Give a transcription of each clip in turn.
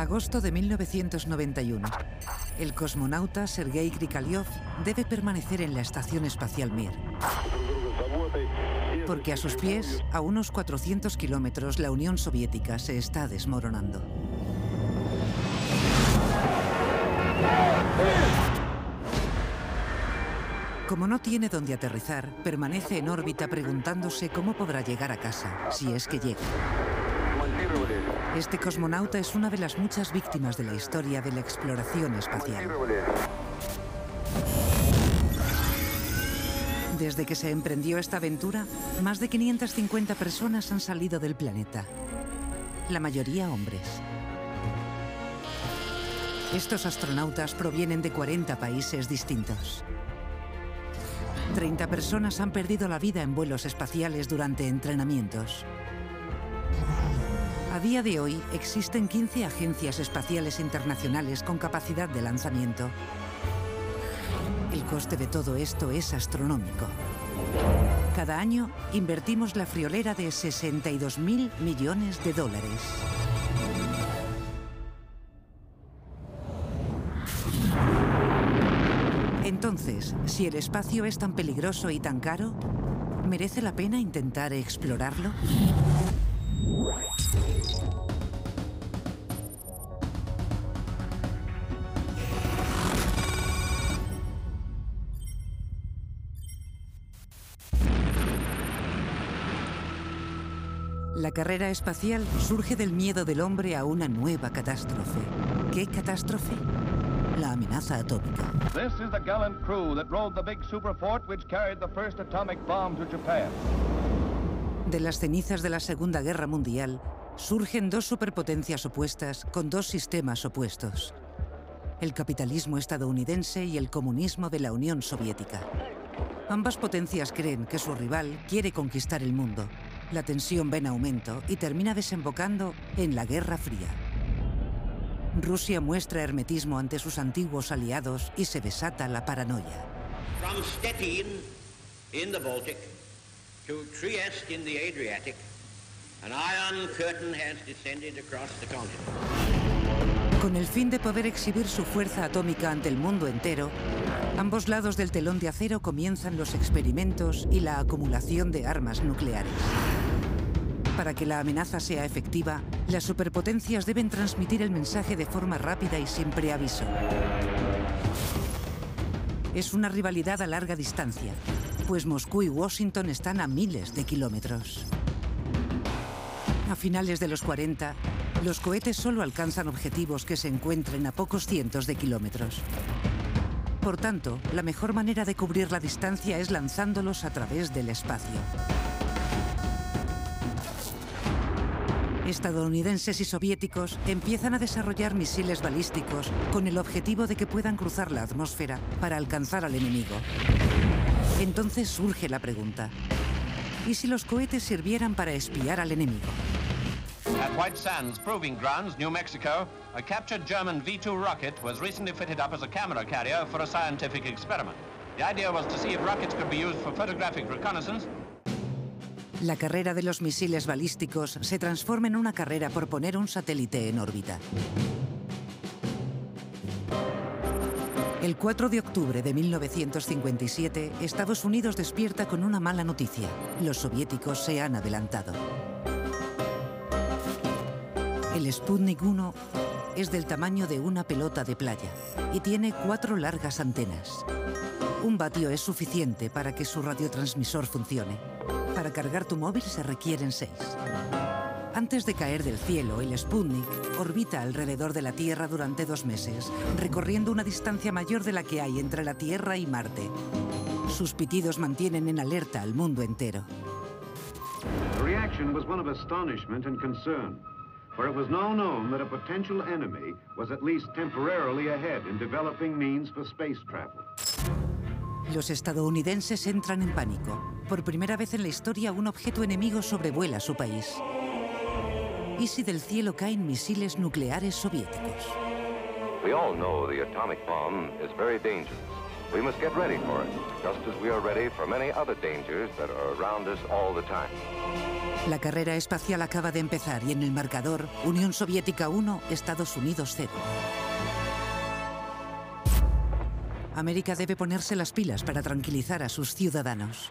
Agosto de 1991. El cosmonauta Sergei Krikalev debe permanecer en la Estación Espacial Mir. Porque a sus pies, a unos 400 kilómetros, la Unión Soviética se está desmoronando. Como no tiene dónde aterrizar, permanece en órbita preguntándose cómo podrá llegar a casa, si es que llega. Este cosmonauta es una de las muchas víctimas de la historia de la exploración espacial. Desde que se emprendió esta aventura, más de 550 personas han salido del planeta. La mayoría hombres. Estos astronautas provienen de 40 países distintos. 30 personas han perdido la vida en vuelos espaciales durante entrenamientos. A día de hoy existen 15 agencias espaciales internacionales con capacidad de lanzamiento. El coste de todo esto es astronómico. Cada año invertimos la friolera de 62 mil millones de dólares. Entonces, si el espacio es tan peligroso y tan caro, ¿merece la pena intentar explorarlo? La carrera espacial surge del miedo del hombre a una nueva catástrofe. ¿Qué catástrofe? La amenaza atómica. This is the gallant crew that rode the big superfort which carried the first atomic bomb to Japan. De las cenizas de la Segunda Guerra Mundial surgen dos superpotencias opuestas con dos sistemas opuestos. El capitalismo estadounidense y el comunismo de la Unión Soviética. Ambas potencias creen que su rival quiere conquistar el mundo. La tensión va en aumento y termina desembocando en la Guerra Fría. Rusia muestra hermetismo ante sus antiguos aliados y se desata la paranoia. From Stettin in the Baltic to Trieste in the Adriatic, an iron curtain has descended across the continent. Con el fin de poder exhibir su fuerza atómica ante el mundo entero, ambos lados del telón de acero comienzan los experimentos y la acumulación de armas nucleares. Para que la amenaza sea efectiva, las superpotencias deben transmitir el mensaje de forma rápida y sin preaviso. Es una rivalidad a larga distancia, pues Moscú y Washington están a miles de kilómetros. A finales de los 40, los cohetes solo alcanzan objetivos que se encuentren a pocos cientos de kilómetros. Por tanto, la mejor manera de cubrir la distancia es lanzándolos a través del espacio. Estadounidenses y soviéticos empiezan a desarrollar misiles balísticos con el objetivo de que puedan cruzar la atmósfera para alcanzar al enemigo. Entonces surge la pregunta, ¿y si los cohetes sirvieran para espiar al enemigo? At White Sands Proving Grounds, New Mexico, a captured German V-2 rocket was recently fitted up as a camera carrier for a scientific experiment. The idea was to see if rockets could be used for photographic reconnaissance La carrera de los misiles balísticos se transforma en una carrera por poner un satélite en órbita. El 4 de octubre de 1957, Estados Unidos despierta con una mala noticia. Los soviéticos se han adelantado. El Sputnik 1 es del tamaño de una pelota de playa y tiene cuatro largas antenas. Un vatio es suficiente para que su radiotransmisor funcione. Para cargar tu móvil se requieren seis. Antes de caer del cielo, el Sputnik orbita alrededor de la Tierra durante dos meses, recorriendo una distancia mayor de la que hay entre la Tierra y Marte. Sus pitidos mantienen en alerta al mundo entero. The reaction was one of astonishment and concern, for it was now known that a potential enemy was at least temporarily ahead in developing means for space travel. Los estadounidenses entran en pánico. Por primera vez en la historia, un objeto enemigo sobrevuela su país. ¿Y si del cielo caen misiles nucleares soviéticos? We all know the atomic bomb is very dangerous. We must get ready for it, just as we are ready for many other dangers that are around us all the time. La carrera espacial acaba de empezar y en el marcador, Unión Soviética 1, Estados Unidos 0. América debe ponerse las pilas para tranquilizar a sus ciudadanos.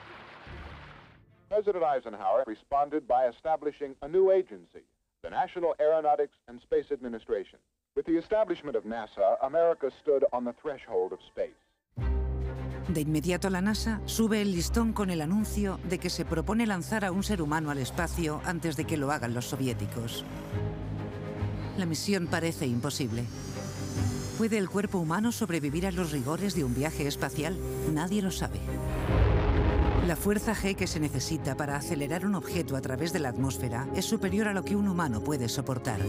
President Eisenhower responded by establishing a new agency, the National Aeronautics and Space Administration. With the establishment of NASA, America stood on the threshold of space. De inmediato la NASA sube el listón con el anuncio de que se propone lanzar a un ser humano al espacio antes de que lo hagan los soviéticos. La misión parece imposible. ¿Puede el cuerpo humano sobrevivir a los rigores de un viaje espacial? Nadie lo sabe. La fuerza G que se necesita para acelerar un objeto a través de la atmósfera es superior a lo que un humano puede soportar.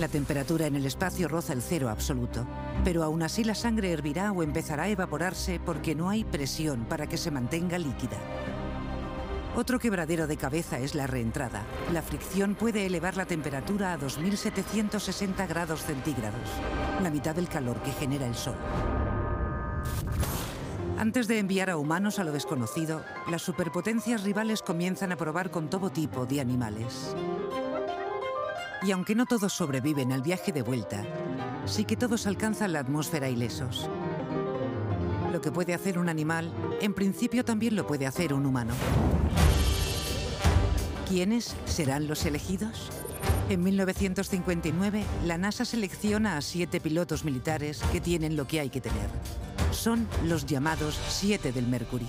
La temperatura en el espacio roza el cero absoluto, pero aún así la sangre hervirá o empezará a evaporarse porque no hay presión para que se mantenga líquida. Otro quebradero de cabeza es la reentrada. La fricción puede elevar la temperatura a 2.760 grados centígrados, la mitad del calor que genera el Sol. Antes de enviar a humanos a lo desconocido, las superpotencias rivales comienzan a probar con todo tipo de animales. Y aunque no todos sobreviven al viaje de vuelta, sí que todos alcanzan la atmósfera ilesos. Lo que puede hacer un animal, en principio también lo puede hacer un humano. ¿Quiénes serán los elegidos? En 1959, la NASA selecciona a siete pilotos militares que tienen lo que hay que tener. Son los llamados siete del Mercury.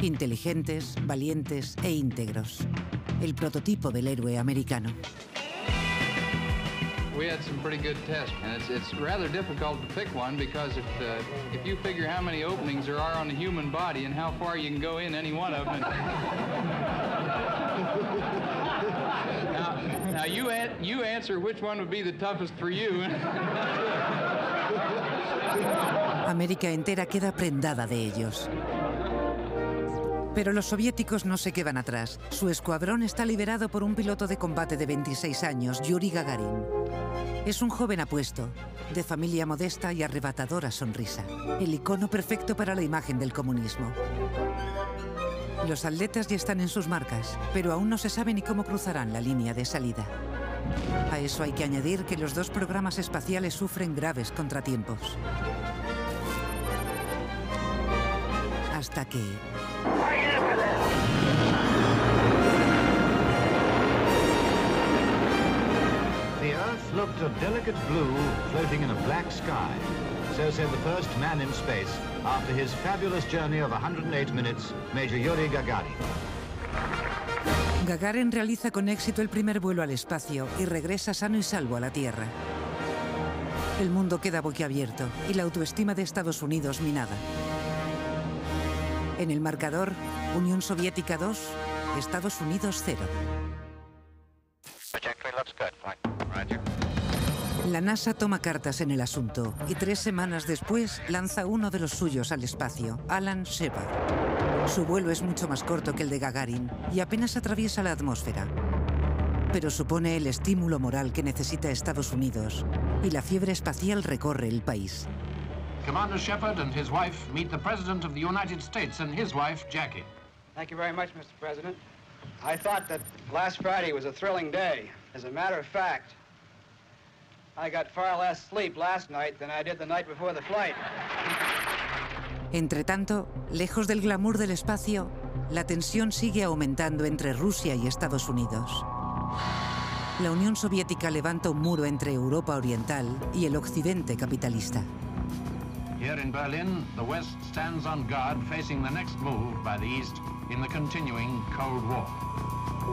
Inteligentes, valientes e íntegros. El prototipo del héroe americano. we had some pretty good tests, and it's, it's rather difficult to pick one because if uh, if you figure how many openings there are on the human body and how far you can go in any one of them. now, now you an you answer which one would be the toughest for you. América entera queda prendada de ellos. Pero los soviéticos no se quedan atrás. Su escuadrón está liderado por un piloto de combate de 26 años, Yuri Gagarin. Es un joven apuesto, de familia modesta y arrebatadora sonrisa. El icono perfecto para la imagen del comunismo. Los atletas ya están en sus marcas, pero aún no se sabe ni cómo cruzarán la línea de salida. A eso hay que añadir que los dos programas espaciales sufren graves contratiempos. Hasta que... The Earth looked a delicate blue floating in a black sky. So said the first man in space after his fabulous journey of 108 minutes, Major Yuri Gagarin. Gagarin realiza con éxito el primer vuelo al espacio y regresa sano y salvo a la Tierra. El mundo queda boquiabierto y la autoestima de Estados Unidos minada. En el marcador, Unión Soviética 2, Estados Unidos 0. Trajectory looks good. Fine. Roger. La NASA toma cartas en el asunto y tres semanas después lanza uno de los suyos al espacio, Alan Shepard. Su vuelo es mucho más corto que el de Gagarin y apenas atraviesa la atmósfera. Pero supone el estímulo moral que necesita Estados Unidos y la fiebre espacial recorre el país. Commander Shepard and his wife meet the President of the United States and his wife, Jackie. Thank you very much, Mr. President. I thought that last Friday was a thrilling day. As a matter of fact, I got far less sleep last night than I did the night before the flight. Entre tanto, lejos del glamour del espacio, la tensión sigue aumentando entre Rusia y Estados Unidos. La Unión Soviética levanta un muro entre Europa Oriental y el Occidente capitalista. Here in Berlin, the West stands on guard facing the next move by the East in the continuing Cold War.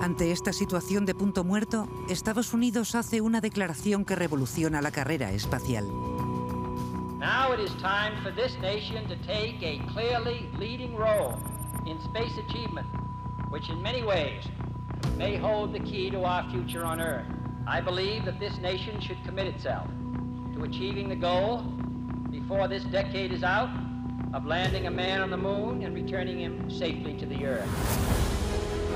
Ante esta situación de punto muerto, Estados Unidos hace una declaración que revoluciona la carrera espacial. Now it is time for this nation to take a clearly leading role in space achievement, which in many ways may hold the key to our future on Earth. I believe that this nation should commit itself to achieving the goal before this decade is out of landing a man on the moon and returning him safely to the Earth.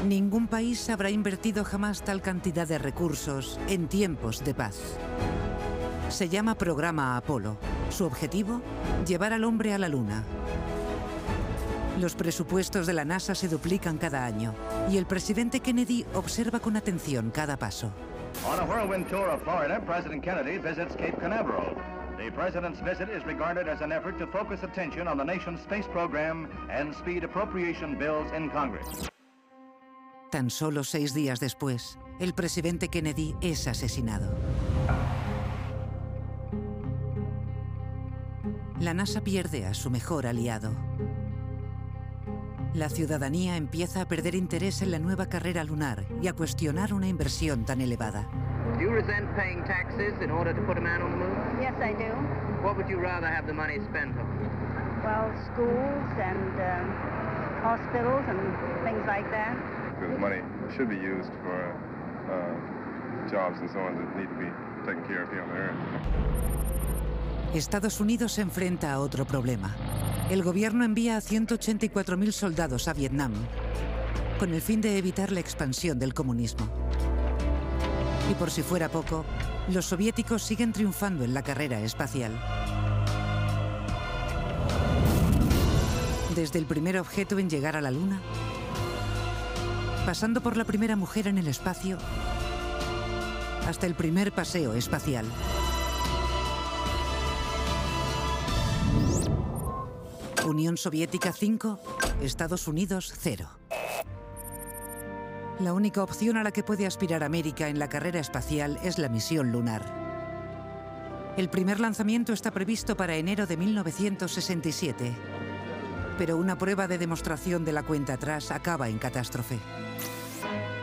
Ningún país habrá invertido jamás tal cantidad de recursos en tiempos de paz. Se llama Programa Apolo. Su objetivo, llevar al hombre a la Luna. Los presupuestos de la NASA se duplican cada año y el presidente Kennedy observa con atención cada paso. On a whirlwind tour of Florida, President Kennedy visits Cape Canaveral. The president's visit is regarded as an effort to focus attention on the nation's space program and speed appropriation bills in Congress. Tan solo seis días después, el presidente Kennedy es asesinado. La NASA pierde a su mejor aliado. La ciudadanía empieza a perder interés en la nueva carrera lunar y a cuestionar una inversión tan elevada. Do you resent paying taxes in order to put a man on the moon? Yes, I do. What would you rather have the money spent on? Well, schools and um, hospitals and things like that. Because money should be used for uh, jobs and so on that need to be taken care of here on the earth. Estados Unidos se enfrenta a otro problema. El gobierno envía a 184.000 soldados a Vietnam con el fin de evitar la expansión del comunismo. Y por si fuera poco, los soviéticos siguen triunfando en la carrera espacial. Desde el primer objeto en llegar a la Luna, pasando por la primera mujer en el espacio, hasta el primer paseo espacial. Unión Soviética 5, Estados Unidos 0. La única opción a la que puede aspirar América en la carrera espacial es la misión lunar. El primer lanzamiento está previsto para enero de 1967, pero una prueba de demostración de la cuenta atrás acaba en catástrofe.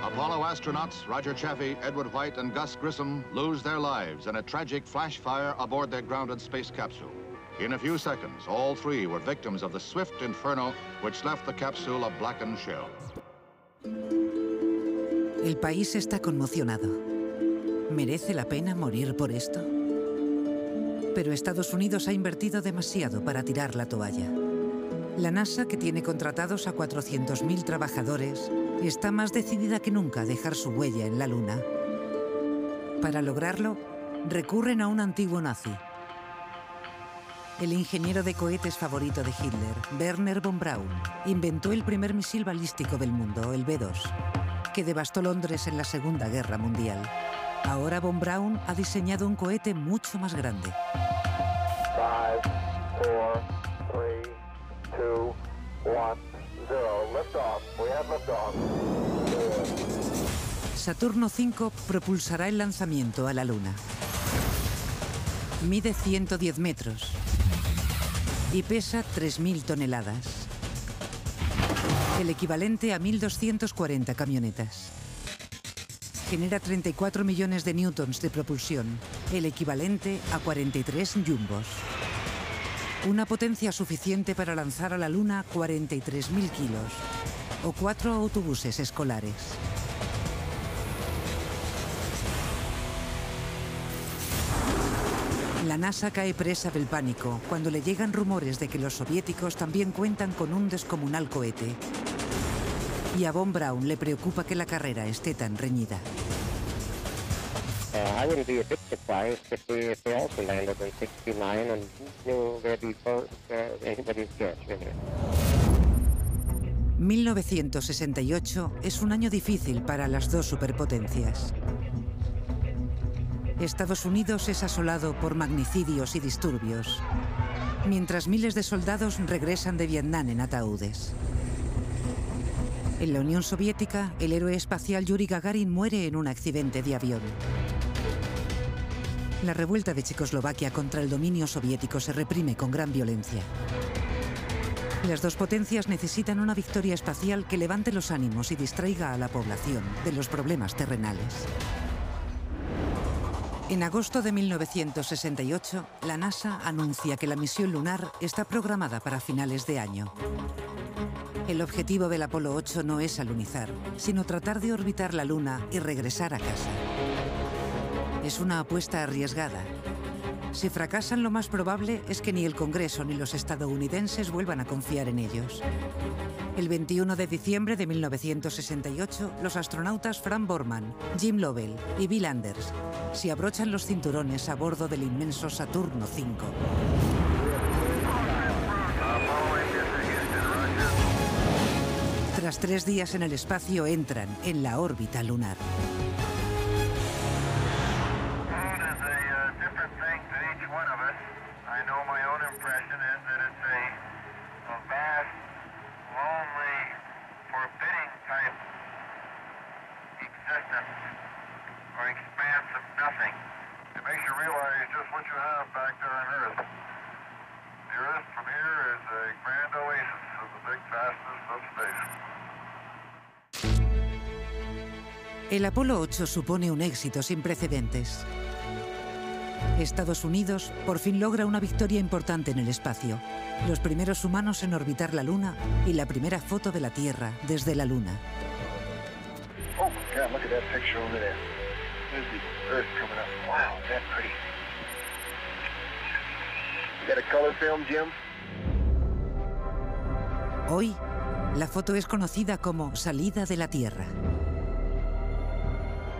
Apollo astronauts Roger Chaffee, Edward White, and Gus Grissom lose their lives in a tragic flash fire aboard their grounded space capsule. In a few seconds, all three were victims of the swift inferno which left the capsule a blackened shell. El país está conmocionado. ¿Merece la pena morir por esto? Pero Estados Unidos ha invertido demasiado para tirar la toalla. La NASA, que tiene contratados a 400.000 trabajadores, está más decidida que nunca a dejar su huella en la Luna. Para lograrlo, recurren a un antiguo nazi. El ingeniero de cohetes favorito de Hitler, Werner von Braun, inventó el primer misil balístico del mundo, el B-2, que devastó Londres en la Segunda Guerra Mundial. Ahora von Braun ha diseñado un cohete mucho más grande. Saturno V propulsará el lanzamiento a la Luna. Mide 110 metros y pesa 3.000 toneladas, el equivalente a 1.240 camionetas. Genera 34 millones de newtons de propulsión, el equivalente a 43 jumbos. Una potencia suficiente para lanzar a la Luna 43.000 kilos o cuatro autobuses escolares. La NASA cae presa del pánico cuando le llegan rumores de que los soviéticos también cuentan con un descomunal cohete. Y a Von Braun le preocupa que la carrera esté tan reñida. Uh, I wouldn't be a bit surprised if they, if they also landed in 69 and knew they'd be both uh, anybody's guess, really. 1968 es un año difícil para las dos superpotencias. Estados Unidos es asolado por magnicidios y disturbios, mientras miles de soldados regresan de Vietnam en ataúdes. En la Unión Soviética, el héroe espacial Yuri Gagarin muere en un accidente de avión. La revuelta de Checoslovaquia contra el dominio soviético se reprime con gran violencia. Las dos potencias necesitan una victoria espacial que levante los ánimos y distraiga a la población de los problemas terrenales. En agosto de 1968, la NASA anuncia que la misión lunar está programada para finales de año. El objetivo del Apolo 8 no es alunizar, sino tratar de orbitar la Luna y regresar a casa. Es una apuesta arriesgada. Si fracasan, lo más probable es que ni el Congreso ni los estadounidenses vuelvan a confiar en ellos. El 21 de diciembre de 1968, los astronautas Frank Borman, Jim Lovell y Bill Anders se abrochan los cinturones a bordo del inmenso Saturno V. Tras tres días en el espacio entran en la órbita lunar. I know my own impression is that it's a, a vast, lonely, forbidding type existence or expanse of nothing. It makes you realize just what you have back there on Earth. The Earth from here is a grand oasis of the big vastness of space. El Apolo 8 supone un éxito sin precedentes. Estados Unidos por fin logra una victoria importante en el espacio. Los primeros humanos en orbitar la Luna y la primera foto de la Tierra desde la Luna. Oh God, look at that picture over there. There's the Earth coming up. Wow, is that pretty. You got a color film, Jim? Hoy, la foto es conocida como salida de la Tierra.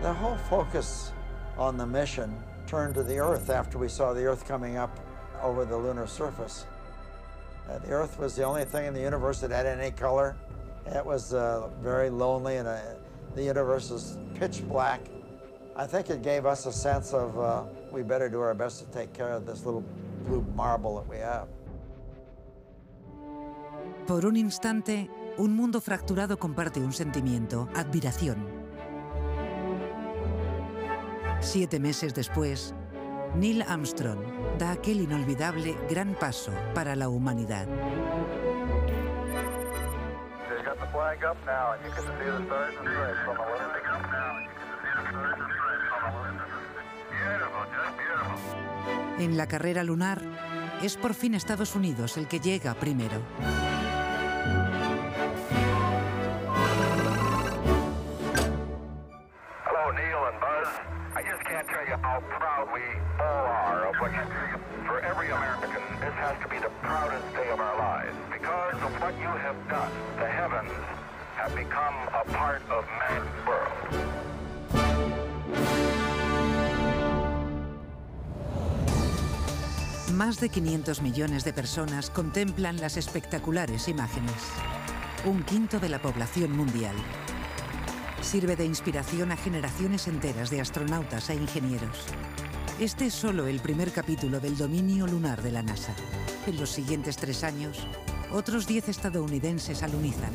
The whole focus on the mission turned to the Earth after we saw the Earth coming up over the lunar surface. Uh, the Earth was the only thing in the universe that had any color. It was uh, very lonely, and uh, the universe was pitch black. I think it gave us a sense of uh, we better do our best to take care of this little blue marble that we have. Por un instante, un mundo fracturado comparte un sentimiento, admiración. Siete meses después, Neil Armstrong da aquel inolvidable gran paso para la humanidad. En la carrera lunar, es por fin Estados Unidos el que llega primero. Más de 500 millones de personas contemplan las espectaculares imágenes. Un quinto de la población mundial. Sirve de inspiración a generaciones enteras de astronautas e ingenieros. Este es solo el primer capítulo del dominio lunar de la NASA. En los siguientes tres años, otros 10 estadounidenses alunizan.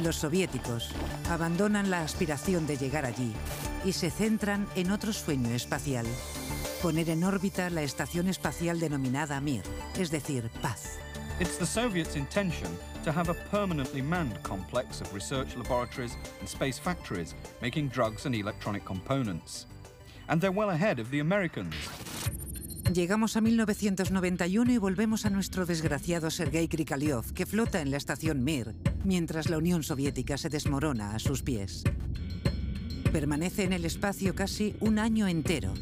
Los soviéticos abandonan la aspiración de llegar allí y se centran en otro sueño espacial, poner en órbita la estación espacial denominada Mir, es decir, paz. It's the Soviets' intention to have a permanently manned complex of research laboratories and space factories making drugs and electronic components. And they're well ahead of the Americans. Llegamos a 1991 y volvemos a nuestro desgraciado Sergei Krikalev, que flota en la estación Mir, mientras la Unión Soviética se desmorona a sus pies. Permanece en el espacio casi un año entero,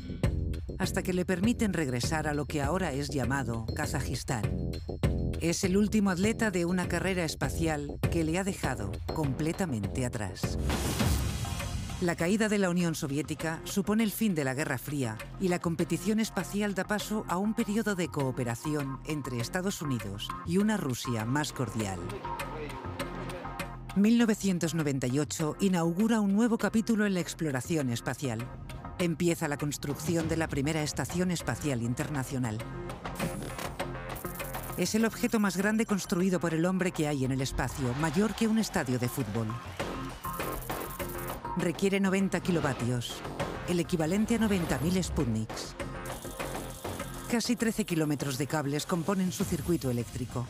hasta que le permiten regresar a lo que ahora es llamado Kazajistán. Es el último atleta de una carrera espacial que le ha dejado completamente atrás. La caída de la Unión Soviética supone el fin de la Guerra Fría y la competición espacial da paso a un periodo de cooperación entre Estados Unidos y una Rusia más cordial. 1998 inaugura un nuevo capítulo en la exploración espacial. Empieza la construcción de la primera Estación Espacial Internacional. Es el objeto más grande construido por el hombre que hay en el espacio, mayor que un estadio de fútbol. Requiere 90 kilovatios, el equivalente a 90.000 Sputniks. Casi 13 kilómetros de cables componen su circuito eléctrico.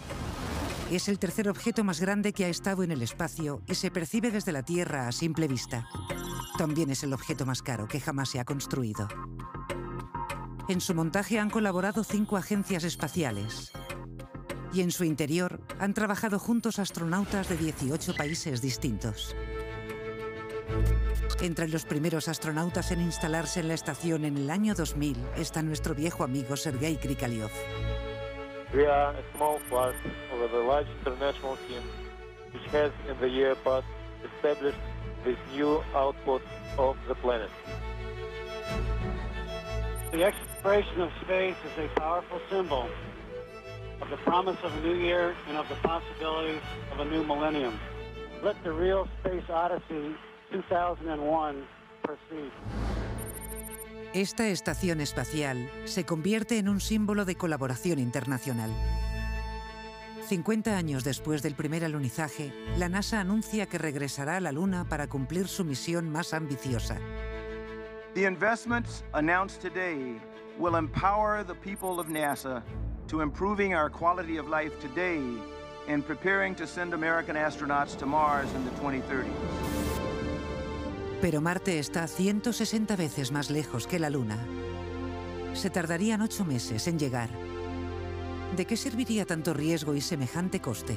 Es el tercer objeto más grande que ha estado en el espacio y se percibe desde la Tierra a simple vista. También es el objeto más caro que jamás se ha construido. En su montaje han colaborado cinco agencias espaciales. Y en su interior han trabajado juntos astronautas de 18 países distintos. Entre los primeros astronautas en instalarse en la estación en el año 2000 está nuestro viejo amigo Sergei Krikalev. This new outpost of the planet. The exploration of space is a powerful symbol of the promise of a new year and of the possibilities of a new millennium. Let the real Space Odyssey 2001 proceed. Esta estación espacial se convierte en un símbolo de colaboración internacional. 50 años después del primer alunizaje, la NASA anuncia que regresará a la Luna para cumplir su misión más ambiciosa. The investments announced today will empower the people of NASA to improving our quality of life today and preparing to send American astronauts to Mars in the 2030s. Pero Marte está 160 veces más lejos que la Luna. Se tardarían ocho meses en llegar. ¿De qué serviría tanto riesgo y semejante coste?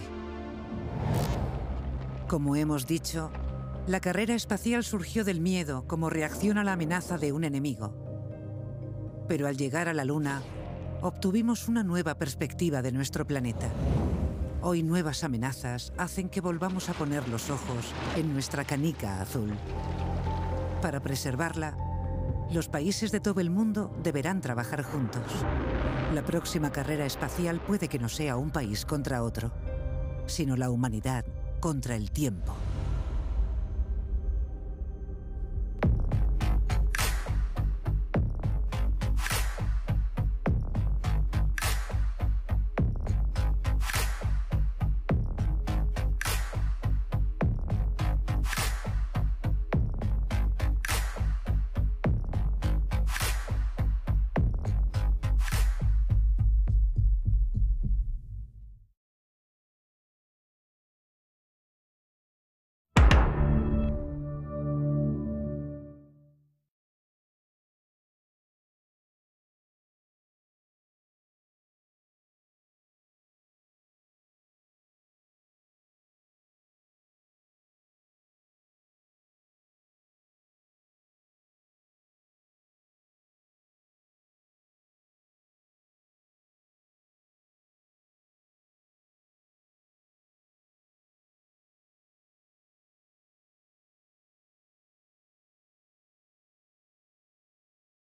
Como hemos dicho, la carrera espacial surgió del miedo como reacción a la amenaza de un enemigo. Pero al llegar a la Luna, obtuvimos una nueva perspectiva de nuestro planeta. Hoy nuevas amenazas hacen que volvamos a poner los ojos en nuestra canica azul. Para preservarla, los países de todo el mundo deberán trabajar juntos. La próxima carrera espacial puede que no sea un país contra otro, sino la humanidad contra el tiempo.